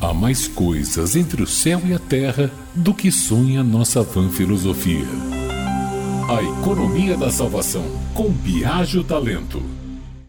Há mais coisas entre o céu e a terra do que sonha nossa vã filosofia. A economia da salvação, com Biagio Talento.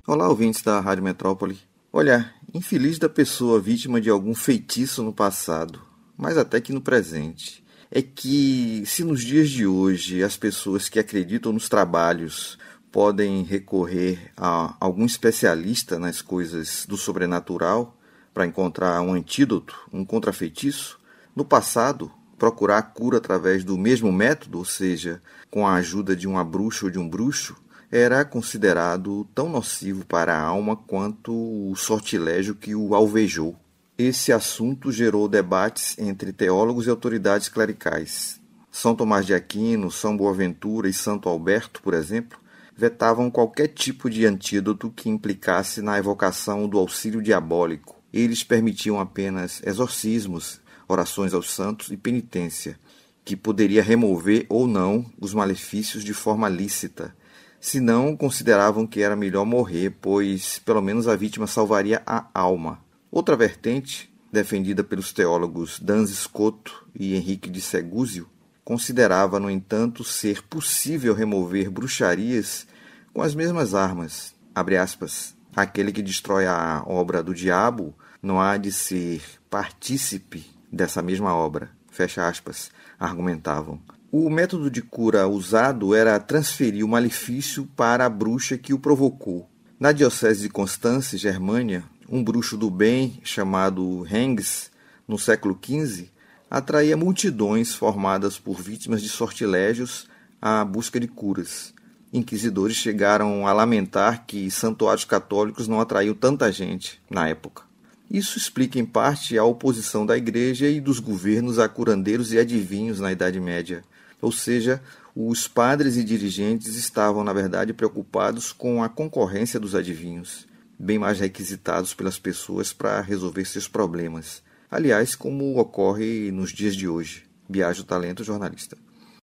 Olá, ouvintes da Rádio Metrópole. Olha, infeliz da pessoa vítima de algum feitiço no passado, mas até que no presente. É que, se nos dias de hoje as pessoas que acreditam nos trabalhos podem recorrer a algum especialista nas coisas do sobrenatural, para encontrar um antídoto, um contrafeitiço. No passado, procurar a cura através do mesmo método, ou seja, com a ajuda de uma bruxa ou de um bruxo, era considerado tão nocivo para a alma quanto o sortilégio que o alvejou. Esse assunto gerou debates entre teólogos e autoridades clericais. São Tomás de Aquino, São Boaventura e Santo Alberto, por exemplo, vetavam qualquer tipo de antídoto que implicasse na evocação do auxílio diabólico, eles permitiam apenas exorcismos, orações aos santos e penitência, que poderia remover ou não os malefícios de forma lícita. Se não, consideravam que era melhor morrer, pois pelo menos a vítima salvaria a alma. Outra vertente, defendida pelos teólogos Danz Scotto e Henrique de Segúzio, considerava, no entanto, ser possível remover bruxarias com as mesmas armas. Aspas, Aquele que destrói a obra do diabo não há de ser partícipe dessa mesma obra. Fecha aspas, argumentavam. O método de cura usado era transferir o malefício para a bruxa que o provocou. Na diocese de Constance, Germânia, um bruxo do bem chamado Hengs, no século XV, atraía multidões formadas por vítimas de sortilégios à busca de curas inquisidores chegaram a lamentar que santuários católicos não atraiu tanta gente na época. Isso explica em parte a oposição da igreja e dos governos a curandeiros e adivinhos na Idade Média. Ou seja, os padres e dirigentes estavam, na verdade, preocupados com a concorrência dos adivinhos, bem mais requisitados pelas pessoas para resolver seus problemas. Aliás, como ocorre nos dias de hoje. Viaja o talento jornalista.